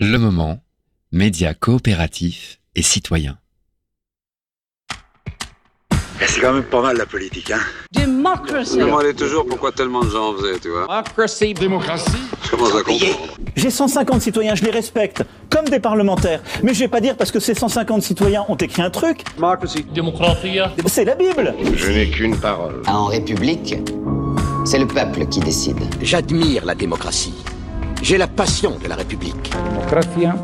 Le moment, médias coopératifs et citoyens. Eh, c'est quand même pas mal la politique, hein Democracy Je me demandais toujours pourquoi tellement de gens en faisaient, tu vois? Democracy Démocratie Je commence à comprendre. J'ai 150 citoyens, je les respecte, comme des parlementaires. Mais je vais pas dire parce que ces 150 citoyens ont écrit un truc. Democracy Démocratie C'est la Bible Je n'ai qu'une parole. En République, c'est le peuple qui décide. J'admire la démocratie. J'ai la passion de la République.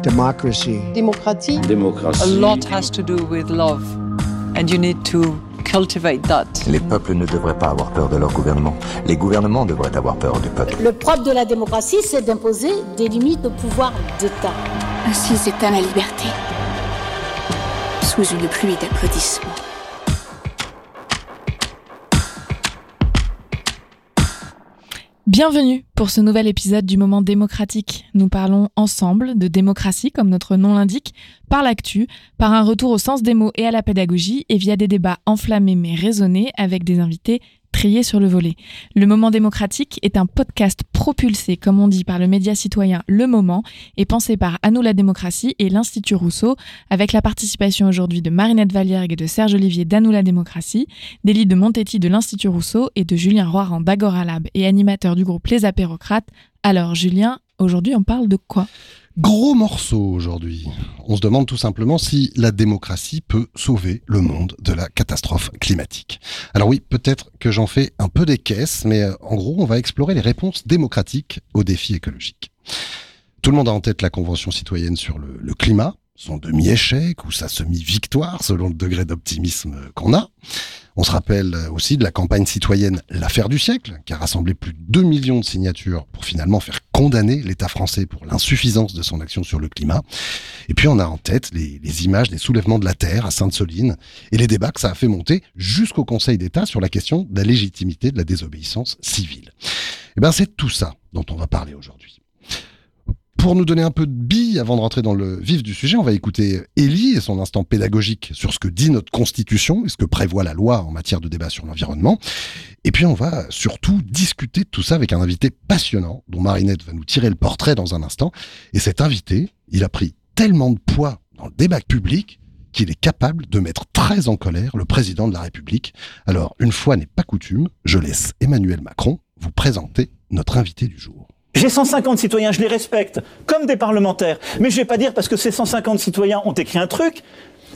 Democracy. A lot has to do with love, and you need to cultivate that. Les peuples ne devraient pas avoir peur de leur gouvernement. Les gouvernements devraient avoir peur du peuple. Le propre de la démocratie, c'est d'imposer des limites au pouvoir d'État. Ainsi s'éteint la liberté. Sous une pluie d'applaudissements. Bienvenue pour ce nouvel épisode du Moment démocratique. Nous parlons ensemble de démocratie, comme notre nom l'indique, par l'actu, par un retour au sens des mots et à la pédagogie, et via des débats enflammés mais raisonnés avec des invités triés sur le volet. Le Moment démocratique est un podcast propulsé, comme on dit, par le média citoyen Le Moment et pensé par À nous la démocratie et l'Institut Rousseau, avec la participation aujourd'hui de Marinette Valiergue et de Serge Olivier d'À nous la démocratie, d'Élie de Montetti de l'Institut Rousseau et de Julien Roiran d'Agora Lab et animateur du groupe Les Apérocrates. Alors Julien, aujourd'hui on parle de quoi? Gros morceau aujourd'hui. On se demande tout simplement si la démocratie peut sauver le monde de la catastrophe climatique. Alors oui, peut-être que j'en fais un peu des caisses, mais euh, en gros, on va explorer les réponses démocratiques aux défis écologiques. Tout le monde a en tête la Convention citoyenne sur le, le climat, son demi-échec ou sa semi-victoire selon le degré d'optimisme qu'on a. On se rappelle aussi de la campagne citoyenne L'affaire du siècle, qui a rassemblé plus de 2 millions de signatures pour finalement faire condamner l'État français pour l'insuffisance de son action sur le climat. Et puis on a en tête les, images des soulèvements de la Terre à Sainte-Soline et les débats que ça a fait monter jusqu'au Conseil d'État sur la question de la légitimité de la désobéissance civile. Et ben c'est tout ça dont on va parler aujourd'hui. Pour nous donner un peu de billes avant de rentrer dans le vif du sujet, on va écouter Élie et son instant pédagogique sur ce que dit notre Constitution et ce que prévoit la loi en matière de débat sur l'environnement. Et puis on va surtout discuter de tout ça avec un invité passionnant dont Marinette va nous tirer le portrait dans un instant. Et cet invité, il a pris tellement de poids dans le débat public qu'il est capable de mettre très en colère le président de la République. Alors, une fois n'est pas coutume, je laisse Emmanuel Macron vous présenter notre invité du jour. J'ai 150 citoyens, je les respecte, comme des parlementaires. Mais je vais pas dire parce que ces 150 citoyens ont écrit un truc,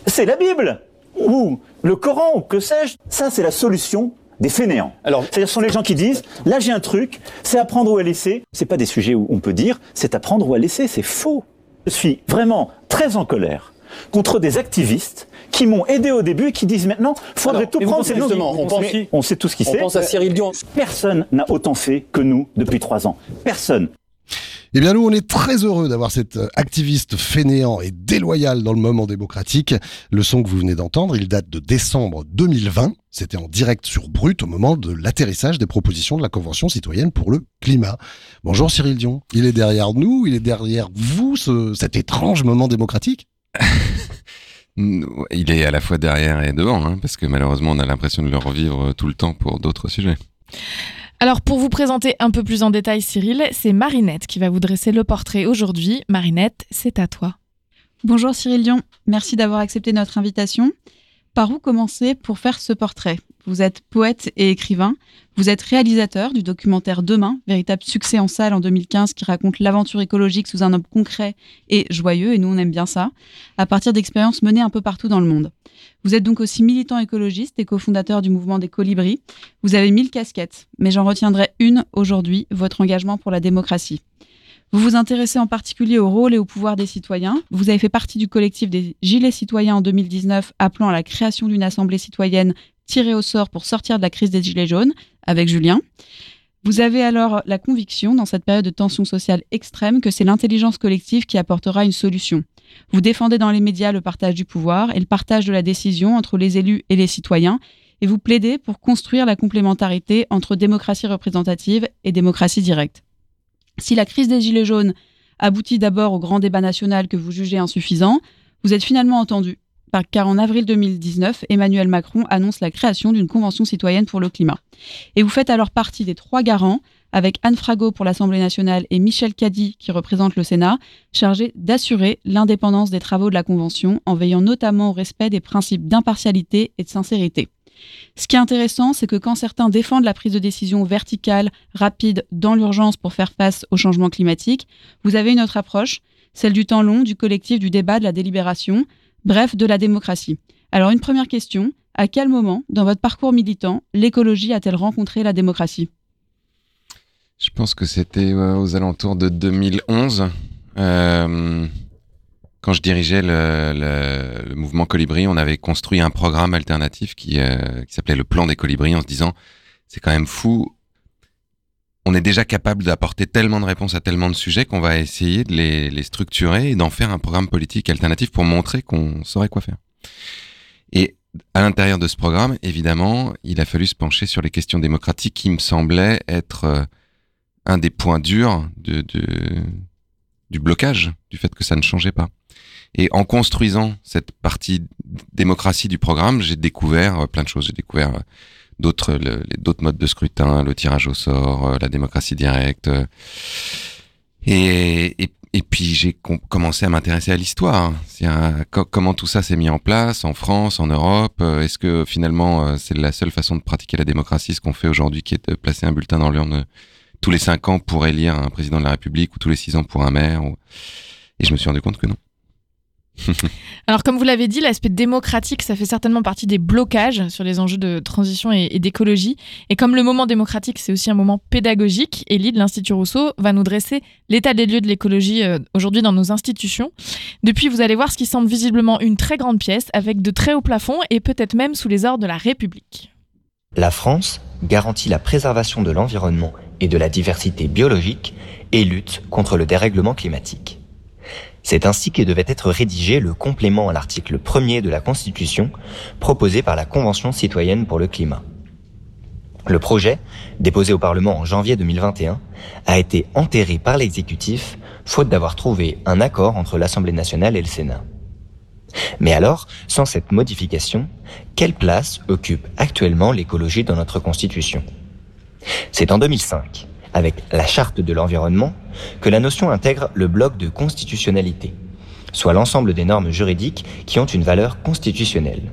c'est la Bible, ou le Coran, ou que sais-je. Ça, c'est la solution des fainéants. Alors, c'est-à-dire, ce sont les gens qui disent, là j'ai un truc, c'est à prendre ou à laisser. C'est pas des sujets où on peut dire, c'est à prendre ou à laisser, c'est faux. Je suis vraiment très en colère contre des activistes qui m'ont aidé au début et qui disent maintenant, faudrait Alors, tout prendre. pensez justement, on pense qui on sait tout ce qui On c'est. pense à Cyril Dion. Personne n'a autant fait que nous depuis trois ans. Personne. Eh bien, nous, on est très heureux d'avoir cet euh, activiste fainéant et déloyal dans le moment démocratique. Le son que vous venez d'entendre, il date de décembre 2020. C'était en direct sur Brut au moment de l'atterrissage des propositions de la Convention citoyenne pour le climat. Bonjour Cyril Dion. Il est derrière nous, il est derrière vous, ce- cet étrange moment démocratique? Il est à la fois derrière et devant, hein, parce que malheureusement, on a l'impression de le revivre tout le temps pour d'autres sujets. Alors pour vous présenter un peu plus en détail Cyril, c'est Marinette qui va vous dresser le portrait aujourd'hui. Marinette, c'est à toi. Bonjour Cyril Dion, merci d'avoir accepté notre invitation. Par où commencer pour faire ce portrait? Vous êtes poète et écrivain, vous êtes réalisateur du documentaire Demain, véritable succès en salle en 2015 qui raconte l'aventure écologique sous un homme concret et joyeux, et nous on aime bien ça, à partir d'expériences menées un peu partout dans le monde. Vous êtes donc aussi militant écologiste et cofondateur du mouvement des colibris. Vous avez mille casquettes, mais j'en retiendrai une aujourd'hui, votre engagement pour la démocratie. Vous vous intéressez en particulier au rôle et au pouvoir des citoyens. Vous avez fait partie du collectif des Gilets citoyens en 2019, appelant à la création d'une assemblée citoyenne tirée au sort pour sortir de la crise des Gilets jaunes, avec Julien. Vous avez alors la conviction, dans cette période de tension sociale extrême, que c'est l'intelligence collective qui apportera une solution. Vous défendez dans les médias le partage du pouvoir et le partage de la décision entre les élus et les citoyens, et vous plaidez pour construire la complémentarité entre démocratie représentative et démocratie directe. Si la crise des Gilets jaunes aboutit d'abord au grand débat national que vous jugez insuffisant, vous êtes finalement entendu, car en avril 2019, Emmanuel Macron annonce la création d'une convention citoyenne pour le climat. Et vous faites alors partie des trois garants avec Anne Frago pour l'Assemblée nationale et Michel Caddy qui représente le Sénat, chargés d'assurer l'indépendance des travaux de la Convention en veillant notamment au respect des principes d'impartialité et de sincérité. Ce qui est intéressant, c'est que quand certains défendent la prise de décision verticale, rapide, dans l'urgence pour faire face au changement climatique, vous avez une autre approche, celle du temps long, du collectif, du débat, de la délibération, bref, de la démocratie. Alors une première question, à quel moment, dans votre parcours militant, l'écologie a-t-elle rencontré la démocratie? Je pense que c'était aux alentours de 2011. Euh, quand je dirigeais le, mouvement Colibri, on avait construit un programme alternatif qui, euh, qui s'appelait le plan des colibris en se disant c'est quand même fou. On est déjà capable d'apporter tellement de réponses à tellement de sujets qu'on va essayer de les, les structurer et d'en faire un programme politique alternatif pour montrer qu'on saurait quoi faire. Et à l'intérieur de ce programme, évidemment, il a fallu se pencher sur les questions démocratiques qui me semblaient être euh, un des points durs de, de, du blocage, du fait que ça ne changeait pas. Et en construisant cette partie démocratie du programme, j'ai découvert euh, plein de choses. J'ai découvert euh, d'autres d'autres modes de scrutin, le tirage au sort, euh, la démocratie directe. Et, et, et puis j'ai commencé à m'intéresser à l'histoire. Comment tout ça s'est mis en place en France, en Europe Est-ce que finalement c'est la seule façon de pratiquer la démocratie, ce qu'on fait aujourd'hui, qui est de placer un bulletin dans l'urne tous les cinq ans pour élire un président de la République ou tous les six ans pour un maire Et je me suis rendu compte que non. Alors, comme vous l'avez dit, l'aspect démocratique, ça fait certainement partie des blocages sur les enjeux de transition et, d'écologie. Et comme le moment démocratique, c'est aussi un moment pédagogique, Elie de l'Institut Rousseau va nous dresser l'état des lieux de l'écologie euh, aujourd'hui dans nos institutions. Depuis, vous allez voir ce qui semble visiblement une très grande pièce, avec de très hauts plafonds et peut-être même sous les ordres de la République. La France garantit la préservation de l'environnement et de la diversité biologique et lutte contre le dérèglement climatique. C'est ainsi que devait être rédigé le complément à l'article 1er de la Constitution proposé par la Convention citoyenne pour le climat. Le projet, déposé au Parlement en janvier 2021, a été enterré par l'exécutif faute d'avoir trouvé un accord entre l'Assemblée nationale et le Sénat. Mais alors, sans cette modification, quelle place occupe actuellement l'écologie dans notre Constitution? C'est en 2005 avec la charte de l'environnement, que la notion intègre le bloc de constitutionnalité, soit l'ensemble des normes juridiques qui ont une valeur constitutionnelle,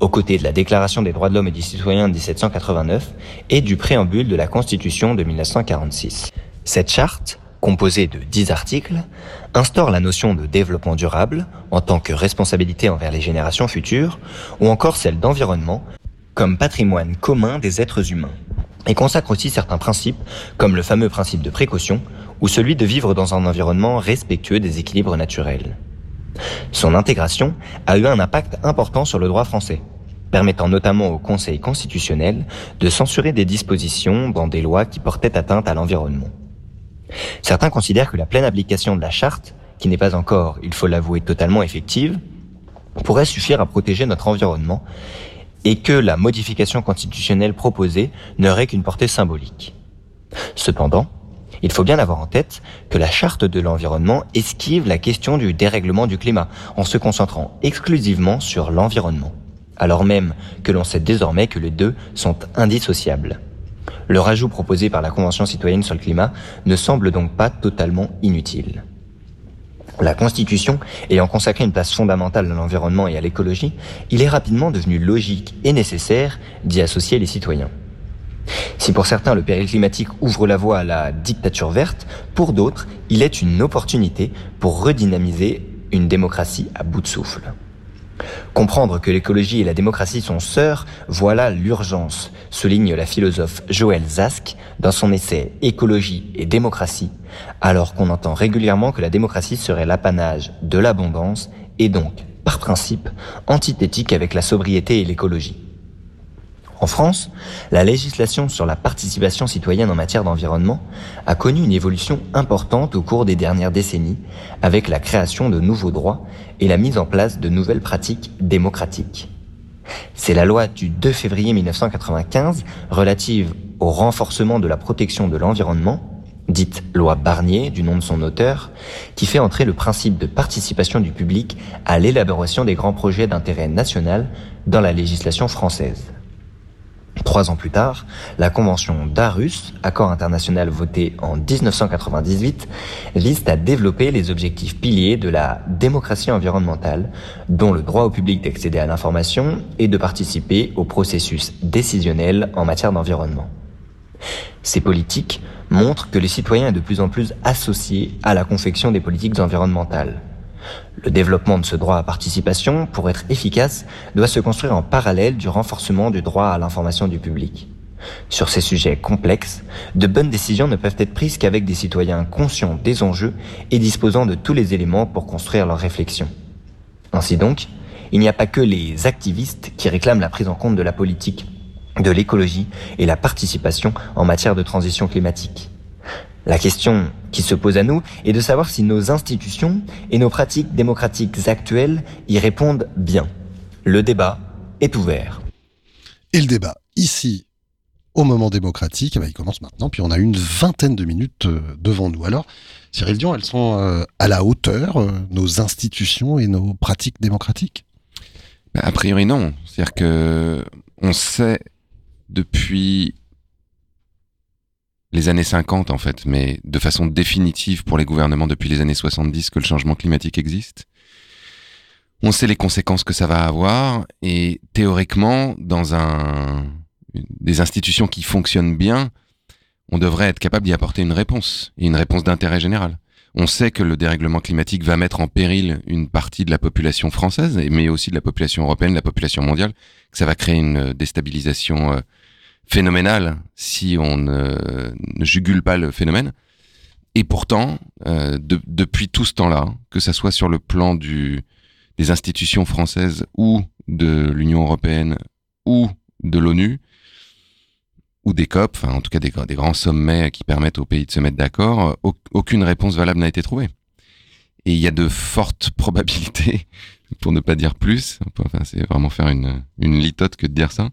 aux côtés de la Déclaration des droits de l'homme et des citoyens de 1789 et du préambule de la Constitution de 1946. Cette charte, composée de dix articles, instaure la notion de développement durable en tant que responsabilité envers les générations futures, ou encore celle d'environnement comme patrimoine commun des êtres humains et consacre aussi certains principes, comme le fameux principe de précaution, ou celui de vivre dans un environnement respectueux des équilibres naturels. Son intégration a eu un impact important sur le droit français, permettant notamment au Conseil constitutionnel de censurer des dispositions dans des lois qui portaient atteinte à l'environnement. Certains considèrent que la pleine application de la charte, qui n'est pas encore, il faut l'avouer, totalement effective, pourrait suffire à protéger notre environnement et que la modification constitutionnelle proposée n'aurait qu'une portée symbolique. Cependant, il faut bien avoir en tête que la charte de l'environnement esquive la question du dérèglement du climat en se concentrant exclusivement sur l'environnement, alors même que l'on sait désormais que les deux sont indissociables. Le rajout proposé par la Convention citoyenne sur le climat ne semble donc pas totalement inutile. La Constitution ayant consacré une place fondamentale à l'environnement et à l'écologie, il est rapidement devenu logique et nécessaire d'y associer les citoyens. Si pour certains le péril climatique ouvre la voie à la dictature verte, pour d'autres, il est une opportunité pour redynamiser une démocratie à bout de souffle. Comprendre que l'écologie et la démocratie sont sœurs, voilà l'urgence, souligne la philosophe Joël Zask dans son essai Écologie et démocratie, alors qu'on entend régulièrement que la démocratie serait l'apanage de l'abondance et donc, par principe, antithétique avec la sobriété et l'écologie. En France, la législation sur la participation citoyenne en matière d'environnement a connu une évolution importante au cours des dernières décennies avec la création de nouveaux droits et la mise en place de nouvelles pratiques démocratiques. C'est la loi du 2 février 1995 relative au renforcement de la protection de l'environnement, dite loi Barnier du nom de son auteur, qui fait entrer le principe de participation du public à l'élaboration des grands projets d'intérêt national dans la législation française. Trois ans plus tard, la Convention d'Arus, accord international voté en 1998, vise à développer les objectifs piliers de la démocratie environnementale, dont le droit au public d'accéder à l'information et de participer au processus décisionnel en matière d'environnement. Ces politiques montrent que les citoyens sont de plus en plus associés à la confection des politiques environnementales. Le développement de ce droit à participation, pour être efficace, doit se construire en parallèle du renforcement du droit à l'information du public. Sur ces sujets complexes, de bonnes décisions ne peuvent être prises qu'avec des citoyens conscients des enjeux et disposant de tous les éléments pour construire leurs réflexions. Ainsi donc, il n'y a pas que les activistes qui réclament la prise en compte de la politique, de l'écologie et la participation en matière de transition climatique. La question qui se pose à nous est de savoir si nos institutions et nos pratiques démocratiques actuelles y répondent bien. Le débat est ouvert. Et le débat, ici, au moment démocratique, eh ben, il commence maintenant, puis on a une vingtaine de minutes euh, devant nous. Alors, Cyril Dion, elles sont euh, à la hauteur, euh, nos institutions et nos pratiques démocratiques? Bah, A priori non. C'est-à-dire que on sait depuis les années 50 en fait, mais de façon définitive pour les gouvernements depuis les années 70 que le changement climatique existe. On sait les conséquences que ça va avoir et théoriquement, dans un, des institutions qui fonctionnent bien, on devrait être capable d'y apporter une réponse, et une réponse d'intérêt général. On sait que le dérèglement climatique va mettre en péril une partie de la population française, mais aussi de la population européenne, de la population mondiale, que ça va créer une déstabilisation euh, phénoménal si on ne, jugule pas le phénomène. Et pourtant, euh, depuis tout ce temps-là, que ça soit sur le plan des institutions françaises ou de l'Union européenne ou de l'ONU, ou des COP, enfin en tout cas des, grands sommets qui permettent aux pays de se mettre d'accord, aucune réponse valable n'a été trouvée. Et il y a de fortes probabilités, pour ne pas dire plus, enfin c'est vraiment faire une, une litote que de dire ça,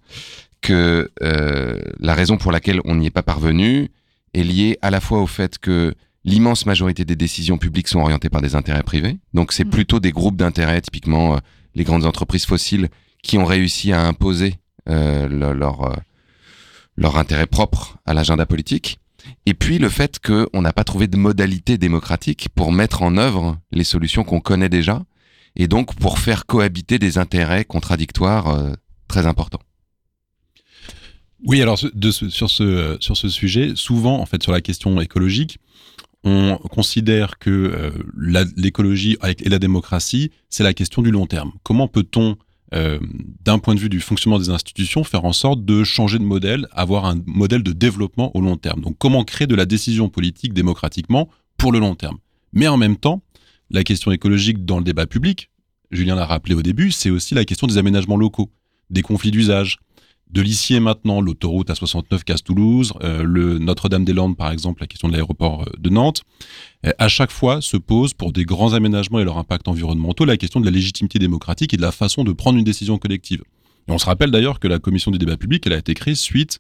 que euh, la raison pour laquelle on n'y est pas parvenu est liée à la fois au fait que l'immense majorité des décisions publiques sont orientées par des intérêts privés. Donc c'est mm. plutôt des groupes d'intérêts, typiquement euh, les grandes entreprises fossiles, qui ont réussi à imposer euh, leur, leur intérêt propre à l'agenda politique. Et puis le fait qu'on n'a pas trouvé de modalité démocratique pour mettre en œuvre les solutions qu'on connaît déjà, et donc pour faire cohabiter des intérêts contradictoires très importants. Oui, alors de sur, ce, sur ce sujet, souvent, en fait, sur la question écologique, on considère que euh, l'écologie et la démocratie, c'est la question du long terme. Comment peut-on, euh, d'un point de vue du fonctionnement des institutions, faire en sorte de changer de modèle, avoir un modèle de développement au long terme? Donc, comment créer de la décision politique démocratiquement pour le long terme? Mais en même temps, la question écologique dans le débat public, Julien l'a rappelé au début, c'est aussi la question des aménagements locaux, des conflits d'usage, de l'ici maintenant, l'autoroute A69 Casse-Toulouse, euh, le Notre-Dame-des-Landes par exemple, la question de l'aéroport euh, de Nantes, euh, à chaque fois se pose pour des grands aménagements et leur impact environnementaux la question de la légitimité démocratique et de la façon de prendre une décision collective. Et on se rappelle d'ailleurs que la commission du débat public, elle a été créée suite,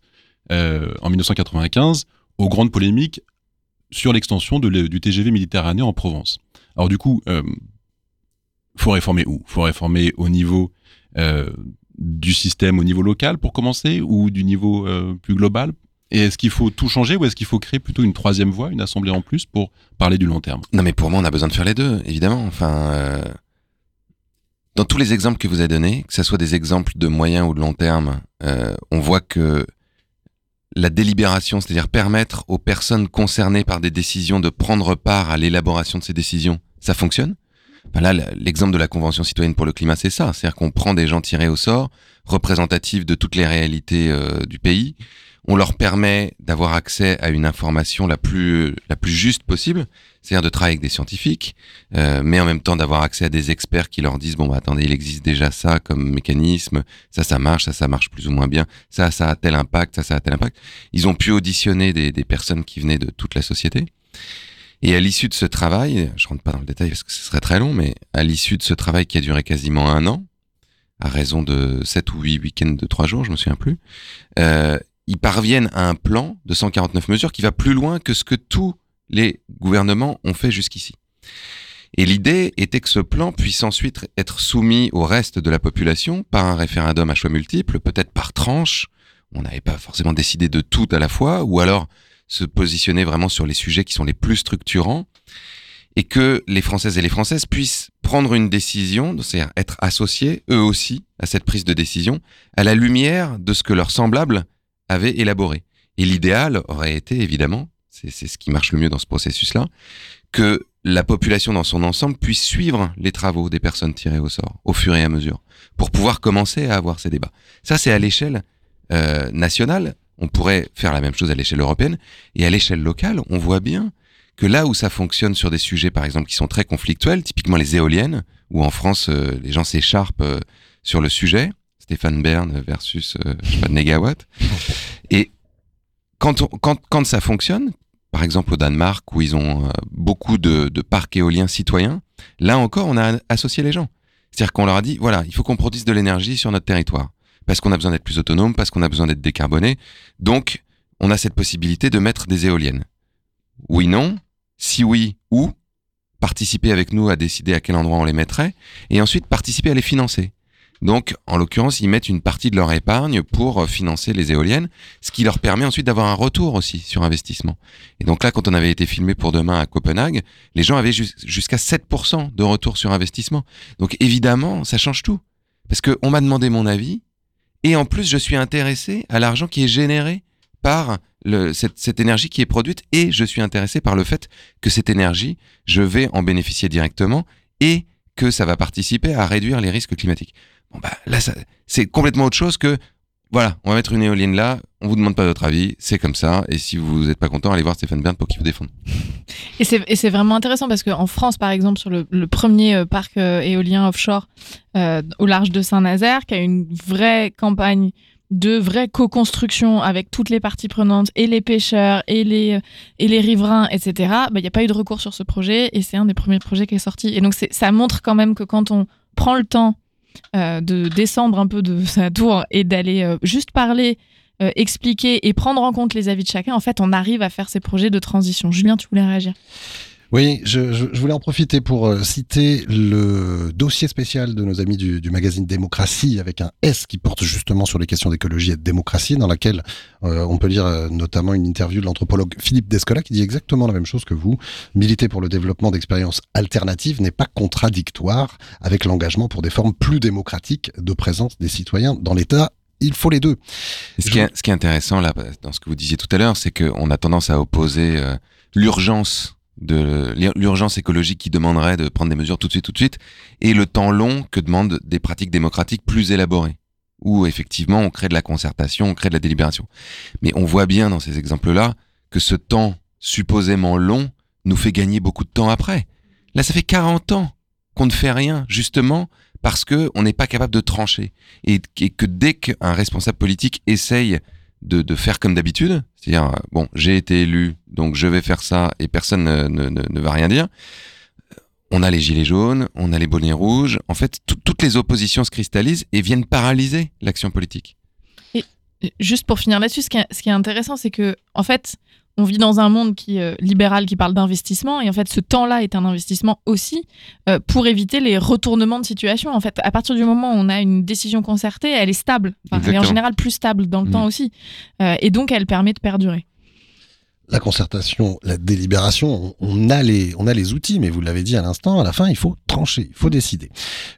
en 1995, aux grandes polémiques sur l'extension du TGV méditerranéen en Provence. Alors du coup, faut réformer où? Faut réformer au niveau du système au niveau local pour commencer ou du niveau euh, plus global? Et est-ce qu'il faut tout changer ou est-ce qu'il faut créer plutôt une troisième voie, une assemblée en plus pour parler du long terme? Non mais pour moi on a besoin de faire les deux, évidemment. Enfin, euh, dans tous les exemples que vous avez donnés, que ce soit des exemples de moyen ou de long terme, euh, on voit que la délibération, c'est-à-dire permettre aux personnes concernées par des décisions de prendre part à l'élaboration de ces décisions, ça fonctionne. Ben là, l'exemple de la Convention citoyenne pour le climat, c'est ça. C'est-à-dire qu'on prend des gens tirés au sort, représentatifs de toutes les réalités euh, du pays. On leur permet d'avoir accès à une information la plus juste possible, c'est-à-dire de travailler avec des scientifiques, euh, mais en même temps d'avoir accès à des experts qui leur disent bon bah attendez il existe déjà ça comme mécanisme, ça ça marche, ça ça marche plus ou moins bien, ça ça a tel impact, ça ça a tel impact. Ils ont pu auditionner des personnes qui venaient de toute la société. Et à l'issue de ce travail, je rentre pas dans le détail parce que ce serait très long, mais à l'issue de ce travail qui a duré quasiment un an, à raison de 7 ou 8 week-ends de 3 jours, je me souviens plus, euh, ils parviennent à un plan de 149 mesures qui va plus loin que ce que tous les gouvernements ont fait jusqu'ici. Et l'idée était que ce plan puisse ensuite être soumis au reste de la population par un référendum à choix multiples, peut-être par tranche, on n'avait pas forcément décidé de tout à la fois, ou alors se positionner vraiment sur les sujets qui sont les plus structurants, et que les Françaises et les Françaises puissent prendre une décision, c'est-à-dire être associés, eux aussi, à cette prise de décision, à la lumière de ce que leurs semblables avaient élaboré. Et l'idéal aurait été, évidemment, c'est ce qui marche le mieux dans ce processus-là, que la population dans son ensemble puisse suivre les travaux des personnes tirées au sort au fur et à mesure pour pouvoir commencer à avoir ces débats. Ça, c'est à l'échelle euh, nationale. On pourrait faire la même chose à l'échelle européenne et à l'échelle locale, on voit bien que là où ça fonctionne sur des sujets, par exemple, qui sont très conflictuels, typiquement les éoliennes, où en France, euh, les gens s'écharpent euh, sur le sujet, Stéphane Bern versus, je sais pas, Negawatt. Et quand, on, quand, quand ça fonctionne, par exemple au Danemark, où ils ont beaucoup de, de parcs éoliens citoyens, là encore, on a associé les gens. C'est-à-dire qu'on leur a dit, voilà, il faut qu'on produise de l'énergie sur notre territoire, parce qu'on a besoin d'être plus autonome, parce qu'on a besoin d'être décarboné. Donc, on a cette possibilité de mettre des éoliennes. Oui, non. Si oui, où? Participer avec nous à décider à quel endroit on les mettrait, et ensuite participer à les financer. Donc, en l'occurrence, ils mettent une partie de leur épargne pour euh, financer les éoliennes, ce qui leur permet ensuite d'avoir un retour aussi sur investissement. Et donc là, quand on avait été filmé pour demain à Copenhague, les gens avaient jusqu'à 7% de retour sur investissement. Donc évidemment, ça change tout. Parce qu'on m'a demandé mon avis, et en plus, je suis intéressé à l'argent qui est généré par cette, cette, énergie qui est produite, et je suis intéressé par le fait que cette énergie, je vais en bénéficier directement, et que ça va participer à réduire les risques climatiques. Bon bah là, c'est complètement autre chose que voilà, on va mettre une éolienne là, on vous demande pas votre avis, c'est comme ça, et si vous n'êtes pas content, allez voir Stéphane Bern pour qu'il vous défende. Et c'est vraiment intéressant parce qu'en France, par exemple, sur le, premier euh, parc euh, éolien offshore euh, au large de Saint-Nazaire, qui a une vraie campagne de vraie co-construction avec toutes les parties prenantes et les pêcheurs et les, et les riverains, etc., bah, il n'y a pas eu de recours sur ce projet et c'est un des premiers projets qui est sorti. Et donc ça montre quand même que quand on prend le temps de descendre un peu de sa tour et d'aller euh, juste parler, euh, expliquer et prendre en compte les avis de chacun, en fait, on arrive à faire ces projets de transition. Julien, tu voulais réagir? Oui, je, je, voulais en profiter pour citer le dossier spécial de nos amis du, du, magazine Démocratie avec un S qui porte justement sur les questions d'écologie et de démocratie, dans laquelle on peut lire notamment une interview de l'anthropologue Philippe Descola qui dit exactement la même chose que vous. Militer pour le développement d'expériences alternatives n'est pas contradictoire avec l'engagement pour des formes plus démocratiques de présence des citoyens dans l'État il faut les deux. Ce, qui est, ce qui est intéressant là, dans ce que vous disiez tout à l'heure, c'est qu'on a tendance à opposer l'urgence de l'urgence écologique qui demanderait de prendre des mesures tout de suite, tout de suite, et le temps long que demandent des pratiques démocratiques plus élaborées, où effectivement on crée de la concertation, on crée de la délibération. Mais on voit bien dans ces exemples-là que ce temps supposément long nous fait gagner beaucoup de temps après. Là, ça fait 40 ans qu'on ne fait rien, justement parce que on n'est pas capable de trancher. Et, et que dès qu'un responsable politique essaye de, de faire comme d'habitude, c'est-à-dire, euh, bon, j'ai été élu, donc je vais faire ça et personne ne, ne, va rien dire. On a les gilets jaunes, on a les bonnets rouges. En fait, toutes les oppositions se cristallisent et viennent paralyser l'action politique. Et juste pour finir là-dessus, ce, ce, qui est intéressant, c'est que, en fait, on vit dans un monde qui euh, libéral qui parle d'investissement et en fait ce temps-là est un investissement aussi euh, pour éviter les retournements de situation. En fait, à partir du moment où on a une décision concertée, elle est stable, elle est en général plus stable dans le temps mmh. aussi, euh, et donc elle permet de perdurer la concertation, la délibération, on, a les, on a les outils, mais vous l'avez dit à l'instant, à la fin, il faut trancher, il faut décider.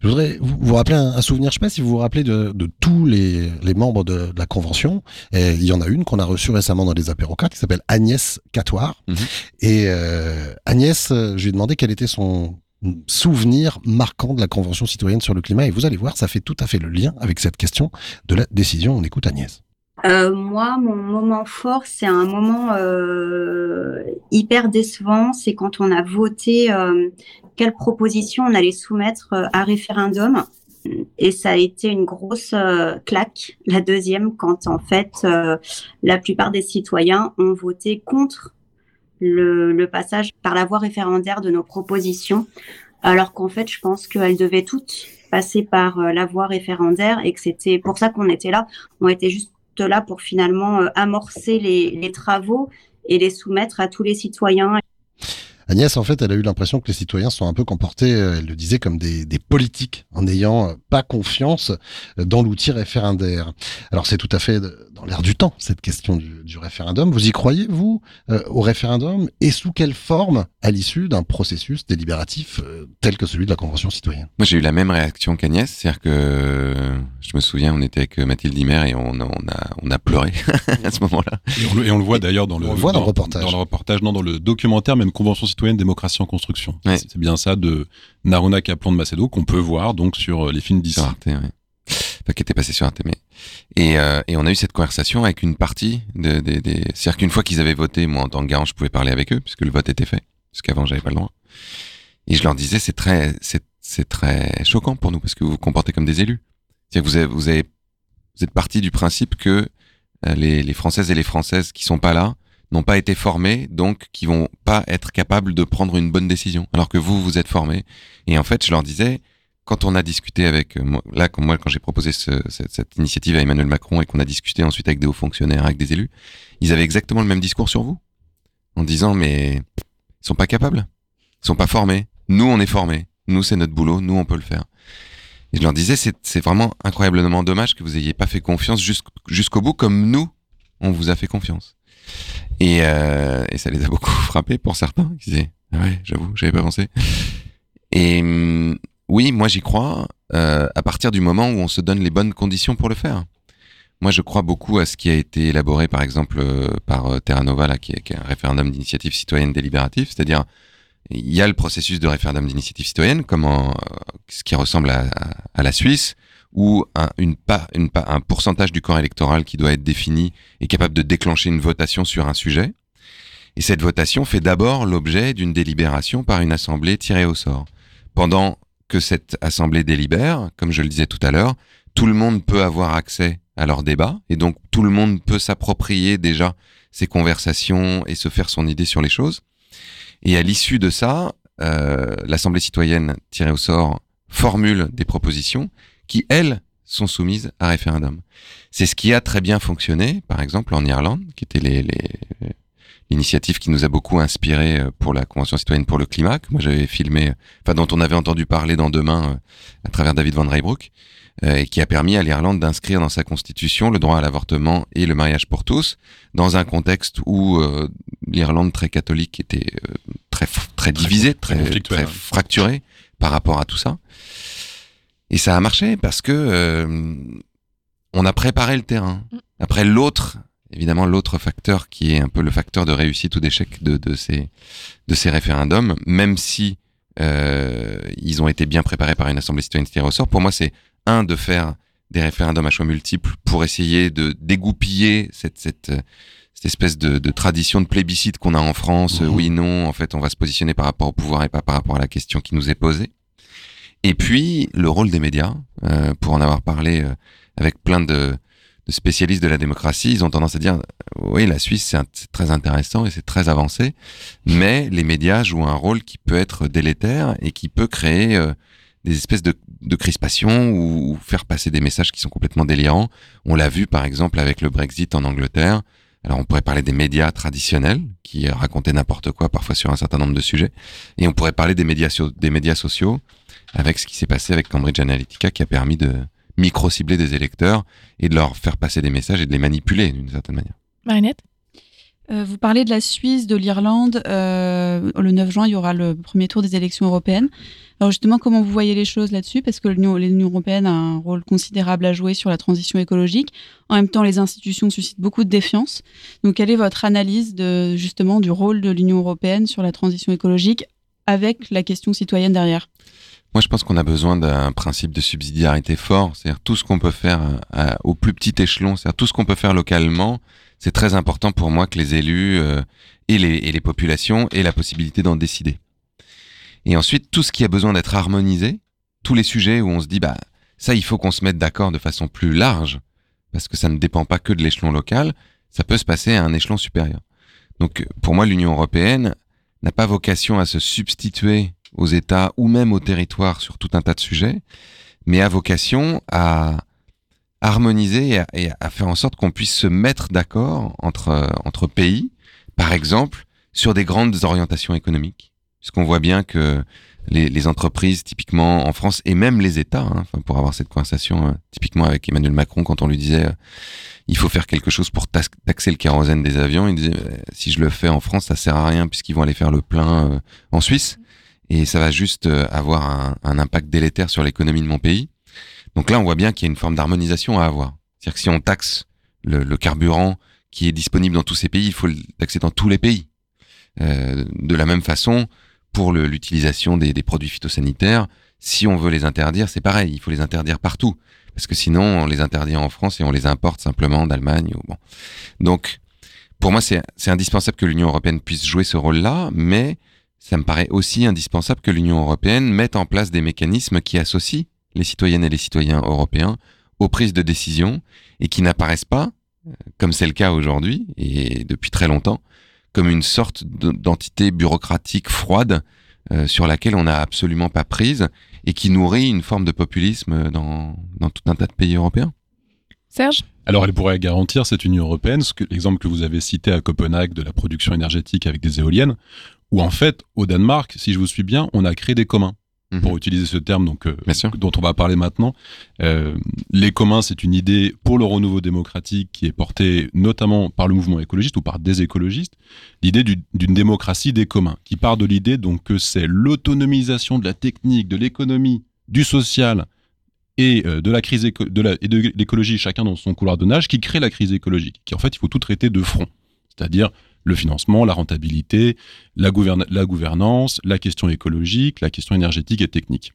Je voudrais vous, vous rappeler un, souvenir, je sais pas si vous vous rappelez de, de tous les, les, membres de, la convention. Et il y en a une qu'on a reçue récemment dans les apérocrates qui s'appelle Agnès Catoire. Mhm. Et euh, Agnès, je lui ai demandé quel était son souvenir marquant de la Convention citoyenne sur le climat. Et vous allez voir, ça fait tout à fait le lien avec cette question de la décision. On écoute Agnès. Euh, moi, mon moment fort, c'est un moment euh, hyper décevant. C'est quand on a voté euh, quelle proposition on allait soumettre euh, à référendum. Et ça a été une grosse euh, claque, la deuxième, quand en fait la plupart des citoyens ont voté contre le, le, passage par la voie référendaire de nos propositions, alors qu'en fait, je pense qu'elles devaient toutes passer par la voie référendaire et que c'était pour ça qu'on était là. On était juste là pour finalement euh, amorcer les, travaux et les soumettre à tous les citoyens. Agnès, en fait, elle a eu l'impression que les citoyens sont un peu comportés, elle le disait, comme des, des politiques, en n'ayant pas confiance dans l'outil référendaire. Alors c'est tout à fait dans l'air du temps, cette question du, du référendum. Vous y croyez, vous, au référendum? Et sous quelle forme à l'issue d'un processus délibératif tel que celui de la Convention citoyenne? Moi, j'ai eu la même réaction qu'Agnès, c'est-à-dire que je me souviens, on était avec Mathilde Dimer et on, on, a, on a pleuré à ce moment-là. Et on, le, voit d'ailleurs dans le, on le voit dans, le reportage. Dans le reportage, non, dans le documentaire, même Convention citoyenne, démocratie en construction. Ouais. C'est bien ça de Naruna Kaplan de Macedo qu'on peut voir donc sur les films d'ici. Arte, ouais. Enfin, qui était passé sur Arte, mais... Et, euh, et on a eu cette conversation avec une partie des... De, des... C'est-à-dire qu'une fois qu'ils avaient voté, moi, en tant que garant, je pouvais parler avec eux, puisque le vote était fait. Parce qu'avant, j'avais pas le droit. Et je leur disais, c'est très, c'est, c'est très choquant pour nous, parce que vous vous comportez comme des élus. C'est-à-dire que vous avez, vous avez, vous êtes parti du principe que euh, les, les Françaises et les Françaises qui sont pas là n'ont pas été formés, donc qui vont pas être capables de prendre une bonne décision. Alors que vous, vous êtes formés. Et en fait, je leur disais, quand on a discuté avec là, quand moi, quand j'ai proposé ce, cette, initiative à Emmanuel Macron et qu'on a discuté ensuite avec des hauts fonctionnaires, avec des élus, ils avaient exactement le même discours sur vous, en disant mais ils sont pas capables, ils sont pas formés. Nous, on est formés. Nous, c'est notre boulot. Nous, on peut le faire. Et je leur disais, c'est vraiment incroyablement dommage que vous ayez pas fait confiance jusqu'au bout, comme nous, on vous a fait confiance. Et, euh, et ça les a beaucoup frappés pour certains. Ils disaient, ah ouais, j'avoue, j'avais pas pensé. Et oui, moi j'y crois. Euh, à partir du moment où on se donne les bonnes conditions pour le faire. Moi, je crois beaucoup à ce qui a été élaboré, par exemple, euh, par Terra Nova, là, qui, est, qui un référendum d'initiative citoyenne délibératif, c'est-à-dire il y a le processus de référendum d'initiative citoyenne, comme ce qui ressemble à la Suisse, où un, une, un pourcentage du corps électoral qui doit être défini est capable de déclencher une votation sur un sujet. Et cette votation fait d'abord l'objet d'une délibération par une assemblée tirée au sort. Pendant que cette assemblée délibère, comme je le disais tout à l'heure, tout le monde peut avoir accès à leur débat, et donc tout le monde peut s'approprier déjà ces conversations et se faire son idée sur les choses. Et à l'issue de ça, euh, l'Assemblée citoyenne tirée au sort formule des propositions qui, elles, sont soumises à référendum. C'est ce qui a très bien fonctionné, par exemple, en Irlande, qui était les, les l'initiative qui nous a beaucoup inspiré pour la Convention citoyenne pour le climat, que moi j'avais filmé, enfin dont on avait entendu parler dans Demain euh, à travers David Van Rybroek, euh, et qui a permis à l'Irlande d'inscrire dans sa constitution le droit à l'avortement et le mariage pour tous, dans un contexte où euh, l'Irlande très catholique était euh, très très divisée, très, très, très fracturée par rapport à tout ça. Et ça a marché parce que euh, on a préparé le terrain. Après l'autre, évidemment l'autre facteur qui est un peu le facteur de réussite ou d'échec de, de ces de ces référendums, même si euh, ils ont été bien préparés par une assemblée citoyenne tirée au sort. Pour moi, c'est un de faire des référendums à choix multiples pour essayer de dégoupiller cette cette cette espèce de, de tradition de plébiscite qu'on a en France. Mmh. Oui, non, en fait, on va se positionner par rapport au pouvoir et pas par rapport à la question qui nous est posée. Et puis le rôle des médias, euh, pour en avoir parlé euh, avec plein de, de, spécialistes de la démocratie, ils ont tendance à dire euh, oui, la Suisse c'est très intéressant et c'est très avancé, mais les médias jouent un rôle qui peut être délétère et qui peut créer euh, des espèces de, de crispation ou, faire passer des messages qui sont complètement délirants. On l'a vu par exemple avec le Brexit en Angleterre. Alors on pourrait parler des médias traditionnels qui racontaient n'importe quoi parfois sur un certain nombre de sujets, et on pourrait parler des médias, des médias sociaux avec ce qui s'est passé avec Cambridge Analytica qui a permis de micro-cibler des électeurs et de leur faire passer des messages et de les manipuler d'une certaine manière. Marinette? Euh, vous parlez de la Suisse, de l'Irlande. Euh, le 9 juin, il y aura le premier tour des élections européennes. Alors justement, comment vous voyez les choses là-dessus? Parce que l'Union européenne a un rôle considérable à jouer sur la transition écologique. En même temps, les institutions suscitent beaucoup de défiance. Donc, quelle est votre analyse de justement du rôle de l'Union européenne sur la transition écologique avec la question citoyenne derrière? Moi, je pense qu'on a besoin d'un principe de subsidiarité fort, c'est-à-dire tout ce qu'on peut faire à, au plus petit échelon, c'est-à-dire tout ce qu'on peut faire localement. C'est très important pour moi que les élus euh, et, les, et les populations aient la possibilité d'en décider. Et ensuite, tout ce qui a besoin d'être harmonisé, tous les sujets où on se dit, bah, ça, il faut qu'on se mette d'accord de façon plus large, parce que ça ne dépend pas que de l'échelon local, ça peut se passer à un échelon supérieur. Donc, pour moi, l'Union européenne n'a pas vocation à se substituer aux États ou même aux territoires sur tout un tas de sujets, mais a vocation à harmoniser et à, faire en sorte qu'on puisse se mettre d'accord entre, entre pays, par exemple, sur des grandes orientations économiques, puisqu'on voit bien que les, entreprises, typiquement en France, et même les États, hein, pour avoir cette conversation, euh, typiquement avec Emmanuel Macron, quand on lui disait euh, il faut faire quelque chose pour taxer le kérosène des avions, il disait si je le fais en France, ça sert à rien puisqu'ils vont aller faire le plein euh, en Suisse, et ça va juste avoir un, impact délétère sur l'économie de mon pays. Donc là, on voit bien qu'il y a une forme d'harmonisation à avoir. C'est-à-dire que si on taxe le, le, carburant qui est disponible dans tous ces pays, il faut le taxer dans tous les pays. de la même façon, pour l'utilisation des, des, produits phytosanitaires, si on veut les interdire, c'est pareil, il faut les interdire partout. Parce que sinon, on les interdit en France et on les importe simplement d'Allemagne. Bon. Donc, pour moi, c'est indispensable que l'Union européenne puisse jouer ce rôle-là, mais ça me paraît aussi indispensable que l'Union européenne mette en place des mécanismes qui associent les citoyennes et les citoyens européens aux prises de décision et qui n'apparaissent pas, comme c'est le cas aujourd'hui et depuis très longtemps, comme une sorte d'entité bureaucratique froide euh, sur laquelle on n'a absolument pas prise et qui nourrit une forme de populisme dans, dans tout un tas de pays européens. Serge? Alors, elle pourrait garantir cette Union européenne, l'exemple que vous avez cité à Copenhague de la production énergétique avec des éoliennes, où en fait, au Danemark, si je vous suis bien, on a créé des communs. Mhm. pour utiliser ce terme donc euh, dont on va parler maintenant. Euh, les communs, c'est une idée pour le renouveau démocratique qui est portée notamment par le mouvement écologiste ou par des écologistes. L'idée d'une démocratie des communs, qui part de l'idée donc que c'est l'autonomisation de la technique, de l'économie, du social et euh, de la crise de la, et de l'écologie, chacun dans son couloir de nage, qui crée la crise écologique. Qui en fait, il faut tout traiter de front, c'est-à-dire le financement, la rentabilité, la, gouvernance, la question écologique, la question énergétique et technique.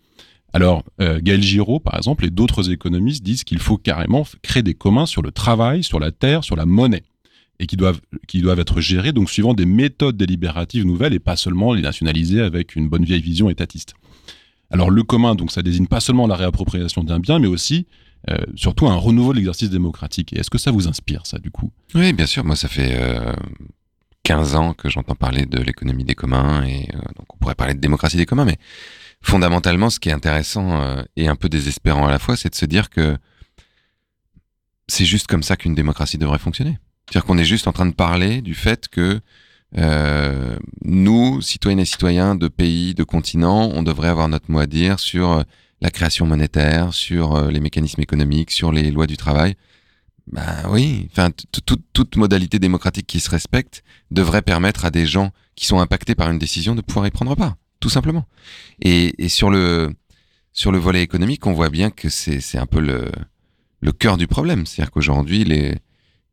Alors, euh, Gaël Giraud, par exemple, et d'autres économistes disent qu'il faut carrément créer des communs sur le travail, sur la terre, sur la monnaie, et qui doivent, qui doivent être gérés donc suivant des méthodes délibératives nouvelles et pas seulement les nationaliser avec une bonne vieille vision étatiste. Alors, le commun, donc, ça désigne pas seulement la réappropriation d'un bien, mais aussi euh, surtout un renouveau de l'exercice démocratique. Est-ce que ça vous inspire, ça, du coup? Oui, bien sûr. Moi, ça fait euh, 15 ans que j'entends parler de l'économie des communs et euh, donc on pourrait parler de démocratie des communs, mais fondamentalement, ce qui est intéressant euh, et un peu désespérant à la fois, c'est de se dire que c'est juste comme ça qu'une démocratie devrait fonctionner. C'est-à-dire qu'on est juste en train de parler du fait que euh, nous, citoyennes et citoyens de pays, de continents, on devrait avoir notre mot à dire sur la création monétaire, sur les mécanismes économiques, sur les lois du travail. Bah oui, enfin toute modalité démocratique qui se respecte devrait permettre à des gens qui sont impactés par une décision de pouvoir y prendre part, tout simplement. Et, sur le sur le volet économique, on voit bien que c'est un peu le le cœur du problème, c'est-à-dire qu'aujourd'hui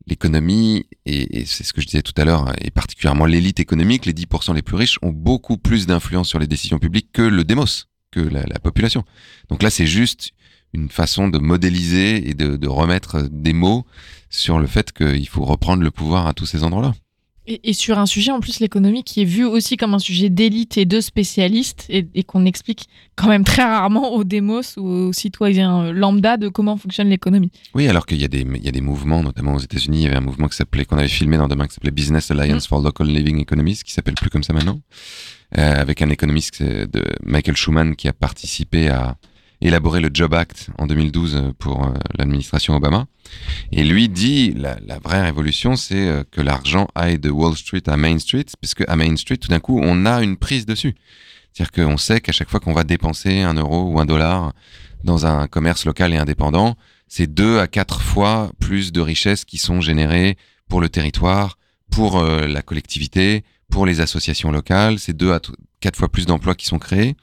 l'économie et, c'est ce que je disais tout à l'heure et particulièrement l'élite économique, les 10% les plus riches ont beaucoup plus d'influence sur les décisions publiques que le démos, que la population. Donc là, c'est juste une façon de modéliser et de, remettre des mots sur le fait qu'il faut reprendre le pouvoir à tous ces endroits-là. Et, sur un sujet en plus l'économie qui est vu aussi comme un sujet d'élite et de spécialistes et, qu'on explique quand même très rarement aux démos ou aux citoyens lambda de comment fonctionne l'économie. Oui, alors qu'il y, a des, il y a des mouvements, notamment aux États-Unis, il y avait un mouvement qui s'appelait qu'on avait filmé dans Demain qui s'appelait Business Alliance mm. for Local Living Economies, qui s'appelle plus comme ça maintenant, euh, avec un économiste de Michael Schuman qui a participé à élaboré le Job Act en 2012 pour euh, l'administration Obama. Et lui dit la, vraie révolution, c'est euh, que l'argent aille de Wall Street à Main Street, puisque à Main Street, tout d'un coup, on a une prise dessus. C'est-à-dire qu'on sait qu'à chaque fois qu'on va dépenser un euro ou un dollar dans un commerce local et indépendant, c'est deux à quatre fois plus de richesses qui sont générées pour le territoire, pour euh, la collectivité, pour les associations locales, c'est deux à quatre fois plus d'emplois qui sont créés.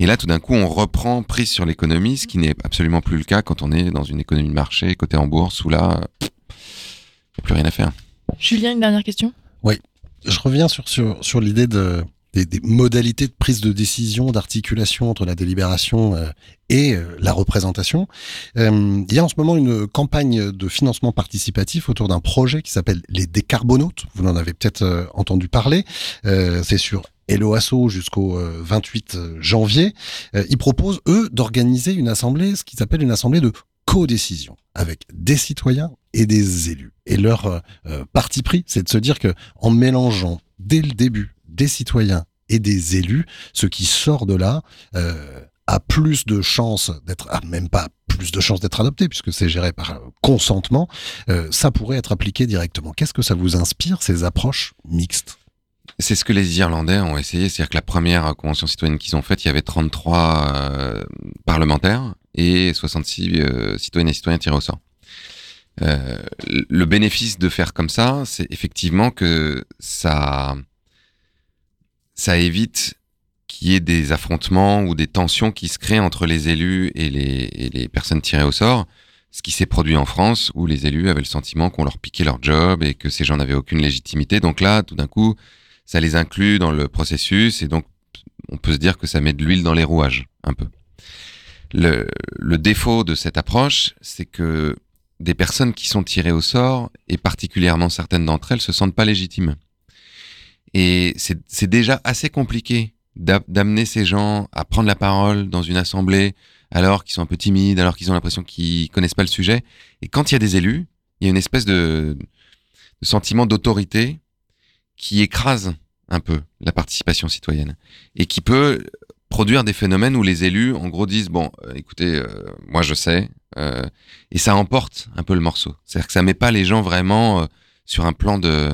Et là, tout d'un coup, on reprend prise sur l'économie, ce qui n'est absolument plus le cas quand on est dans une économie de marché, côté en bourse, où là, il n'y a plus rien à faire. Julien, une dernière question? Oui, je reviens sur, sur, sur l'idée de, des, modalités de prise de décision, d'articulation entre la délibération euh, et euh, la représentation. Euh, il y a en ce moment une campagne de financement participatif autour d'un projet qui s'appelle les décarbonautes. Vous en avez peut-être entendu parler. C'est sur Eloasso jusqu'au 28 euh, janvier, euh, ils proposent, eux, d'organiser une assemblée, ce qu'ils appellent une assemblée de co-décision, avec des citoyens et des élus. Et leur euh, parti pris, c'est de se dire que en mélangeant dès le début des citoyens et des élus, ce qui sort de là a plus de chances d'être, ah, même pas plus de chances d'être adopté puisque c'est géré par consentement, ça pourrait être appliqué directement. Qu'est-ce que ça vous inspire ces approches mixtes? C'est ce que les Irlandais ont essayé, c'est-à-dire que la première convention citoyenne qu'ils ont faite, il y avait 33 euh, parlementaires et 66 euh, citoyennes et citoyens tirés au sort. Euh, le bénéfice de faire comme ça, c'est effectivement que ça, ça évite qu'il y ait des affrontements ou des tensions qui se créent entre les élus et les, et les personnes tirées au sort. Ce qui s'est produit en France, où les élus avaient le sentiment qu'on leur piquait leur job et que ces gens n'avaient aucune légitimité. Donc là, tout d'un coup, ça les inclut dans le processus et donc on peut se dire que ça met de l'huile dans les rouages, un peu. Le, défaut de cette approche, c'est que des personnes qui sont tirées au sort, et particulièrement certaines d'entre elles, se sentent pas légitimes. Et c'est déjà assez compliqué d'amener ces gens à prendre la parole dans une assemblée alors qu'ils sont un peu timides, alors qu'ils ont l'impression qu'ils connaissent pas le sujet. Et quand il y a des élus, il y a une espèce de sentiment d'autorité qui écrase un peu la participation citoyenne et qui peut produire des phénomènes où les élus, en gros, disent bon, euh, écoutez, euh, moi je sais, euh, et ça emporte un peu le morceau. C'est-à-dire que ça met pas les gens vraiment sur un plan de,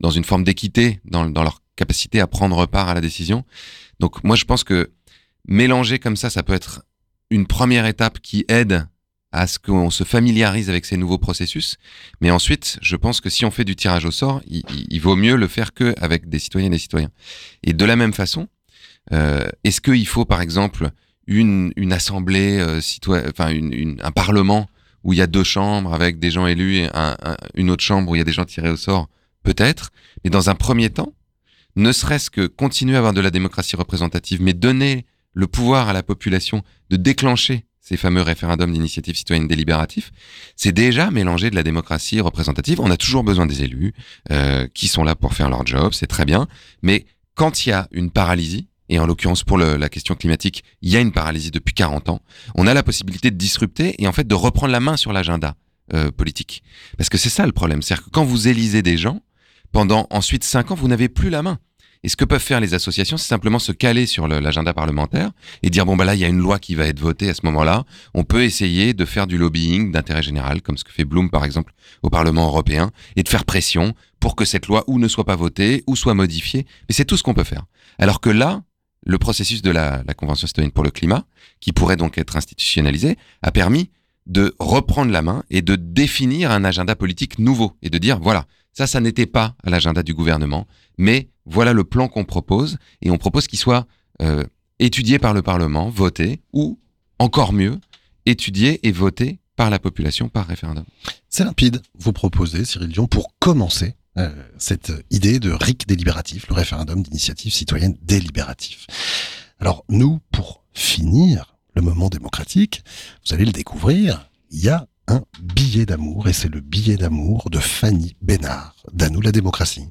dans une forme d'équité dans, dans leur capacité à prendre part à la décision. Donc moi je pense que mélanger comme ça, ça peut être une première étape qui aide à ce qu'on se familiarise avec ces nouveaux processus. Mais ensuite, je pense que si on fait du tirage au sort, il, vaut mieux le faire qu'avec des citoyennes et des citoyens. Et de la même façon, euh, est-ce qu'il faut, par exemple, une, une assemblée euh, enfin un parlement où il y a deux chambres avec des gens élus et un, une autre chambre où il y a des gens tirés au sort? Peut-être. Mais dans un premier temps, ne serait-ce que continuer à avoir de la démocratie représentative, mais donner le pouvoir à la population de déclencher ces fameux référendums d'initiative citoyenne délibératif, c'est déjà mélanger de la démocratie représentative. On a toujours besoin des élus euh, qui sont là pour faire leur job, c'est très bien. Mais quand il y a une paralysie, et en l'occurrence pour la question climatique, il y a une paralysie depuis 40 ans, on a la possibilité de disrupter et en fait de reprendre la main sur l'agenda euh, politique. Parce que c'est ça le problème, c'est-à-dire que quand vous élisez des gens, pendant ensuite 5 ans, vous n'avez plus la main. Et ce que peuvent faire les associations, c'est simplement se caler sur l'agenda parlementaire et dire bon bah là il y a une loi qui va être votée à ce moment-là. On peut essayer de faire du lobbying d'intérêt général, comme ce que fait Bloom par exemple au Parlement européen, et de faire pression pour que cette loi ou ne soit pas votée ou soit modifiée. Mais c'est tout ce qu'on peut faire. Alors que là, le processus de la, la Convention citoyenne pour le climat, qui pourrait donc être institutionnalisé, a permis de reprendre la main et de définir un agenda politique nouveau et de dire voilà, ça, ça n'était pas à l'agenda du gouvernement, mais voilà le plan qu'on propose et on propose qu'il soit euh, étudié par le Parlement, voté ou encore mieux, étudié et voté par la population par référendum. C'est limpide, vous proposez, Cyril Dion, pour commencer euh, cette idée de RIC délibératif, le référendum d'initiative citoyenne délibératif. Alors nous, pour finir le moment démocratique, vous allez le découvrir, il y a un billet d'amour, et c'est le billet d'amour de Fanny Bénard, d'Anou la démocratie.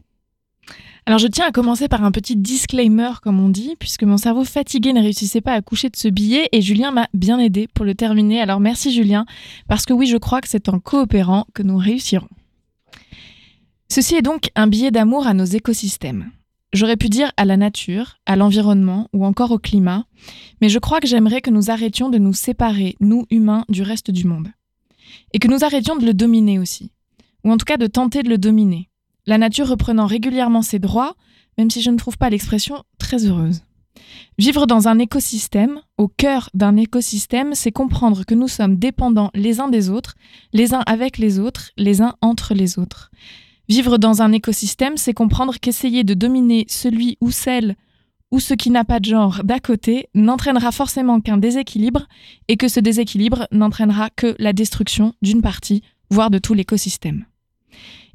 Alors je tiens à commencer par un petit disclaimer, comme on dit, puisque mon cerveau fatigué ne réussissait pas à coucher de ce billet et Julien m'a bien aidé pour le terminer. Alors merci Julien, parce que oui, je crois que c'est en coopérant que nous réussirons. Ceci est donc un billet d'amour à nos écosystèmes. J'aurais pu dire à la nature, à l'environnement ou encore au climat, mais je crois que j'aimerais que nous arrêtions de nous séparer, nous humains, du reste du monde. Et que nous arrêtions de le dominer aussi, ou en tout cas de tenter de le dominer. La nature reprenant régulièrement ses droits, même si je ne trouve pas l'expression très heureuse. Vivre dans un écosystème, au cœur d'un écosystème, c'est comprendre que nous sommes dépendants les uns des autres, les uns avec les autres, les uns entre les autres. Vivre dans un écosystème, c'est comprendre qu'essayer de dominer celui ou celle ou ce qui n'a pas de genre d'à côté n'entraînera forcément qu'un déséquilibre et que ce déséquilibre n'entraînera que la destruction d'une partie, voire de tout l'écosystème.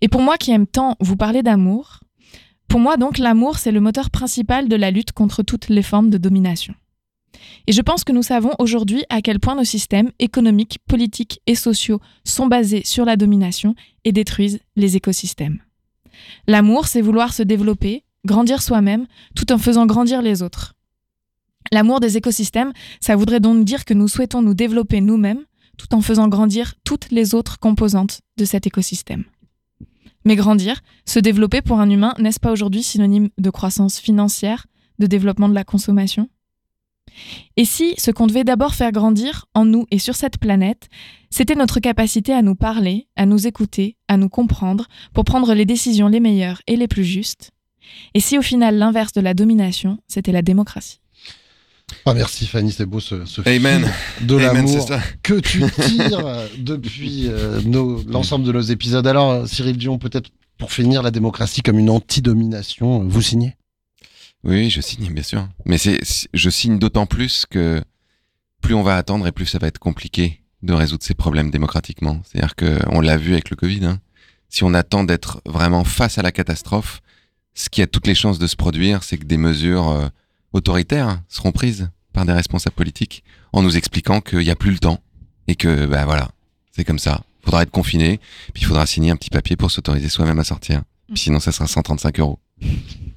Et pour moi qui aime tant vous parler d'amour, pour moi donc l'amour c'est le moteur principal de la lutte contre toutes les formes de domination. Et je pense que nous savons aujourd'hui à quel point nos systèmes économiques, politiques et sociaux sont basés sur la domination et détruisent les écosystèmes. L'amour, c'est vouloir se développer, grandir soi-même, tout en faisant grandir les autres. L'amour des écosystèmes, ça voudrait donc dire que nous souhaitons nous développer nous-mêmes, tout en faisant grandir toutes les autres composantes de cet écosystème. Mais grandir, se développer pour un humain, n'est-ce pas aujourd'hui synonyme de croissance financière, de développement de la consommation? Et si ce qu'on devait d'abord faire grandir en nous et sur cette planète, c'était notre capacité à nous parler, à nous écouter, à nous comprendre, pour prendre les décisions les meilleures et les plus justes, Et si au final l'inverse de la domination, c'était la démocratie? Ah merci Fanny, c'est beau ce, ce Amen. de l'amour que tu tires depuis euh, l'ensemble de nos épisodes. Alors euh, Cyril Dion, peut-être pour finir la démocratie comme une anti-domination, vous signez? Oui, je signe, bien sûr. Mais c'est, je signe d'autant plus que plus on va attendre et plus ça va être compliqué de résoudre ces problèmes démocratiquement. C'est-à-dire que on l'a vu avec le Covid. hein. Si on attend d'être vraiment face à la catastrophe, ce qui a toutes les chances de se produire, c'est que des mesures euh, autoritaires seront prises par des responsables politiques en nous expliquant qu'il n'y a plus le temps et que, bah voilà, c'est comme ça. Il faudra être confiné, puis il faudra signer un petit papier pour s'autoriser soi-même à sortir. Puis sinon, ça sera 135 euros.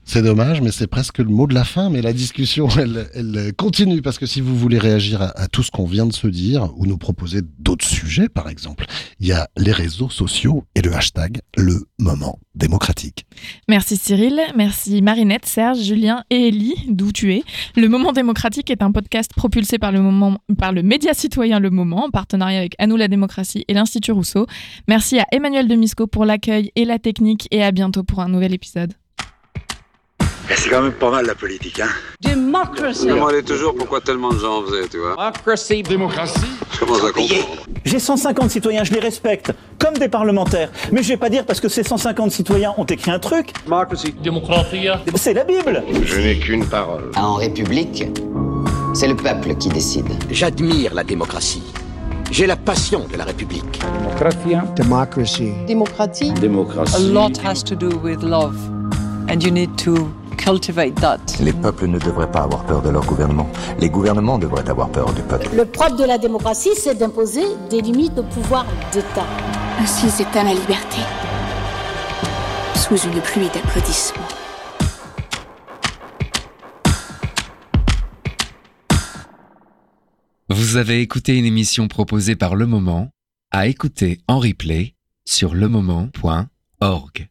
C'est dommage, mais c'est presque le mot de la fin. Mais la discussion, elle, continue parce que si vous voulez réagir à, à tout ce qu'on vient de se dire ou nous proposer d'autres sujets, par exemple, il y a les réseaux sociaux et le hashtag le moment démocratique. Merci Cyril, merci Marinette, Serge, Julien et Ellie, d'où tu es. Le Moment démocratique est un podcast propulsé par le, moment, par le média citoyen Le Moment, en partenariat avec À nous la démocratie et l'Institut Rousseau. Merci à Emmanuel Demisco pour l'accueil et la technique et à bientôt pour un nouvel épisode. Mais c'est quand même pas mal la politique, hein Je me demandais toujours? Pourquoi tellement de gens en faisaient, tu vois? Démocratie. Démocratie. Je commence à comprendre. J'ai 150 citoyens, je les respecte, comme des parlementaires. Mais je vais pas dire parce que ces 150 citoyens ont écrit un truc. Démocratie. C'est la Bible. Je n'ai qu'une parole. En République, c'est le peuple qui décide. J'admire la démocratie. J'ai la passion de la République. Democracy. Démocratie. A Démocratie. lot has to do with love. And you need to cultivate that. Les peuples ne devraient pas avoir peur de leur gouvernement. Les gouvernements devraient avoir peur du peuple. Le propre de la démocratie, c'est d'imposer des limites au pouvoir d'État. Ainsi s'éteint la liberté. Sous une pluie d'applaudissements. Vous avez écouté une émission proposée par Le Moment, à écouter en replay sur lemoment.org.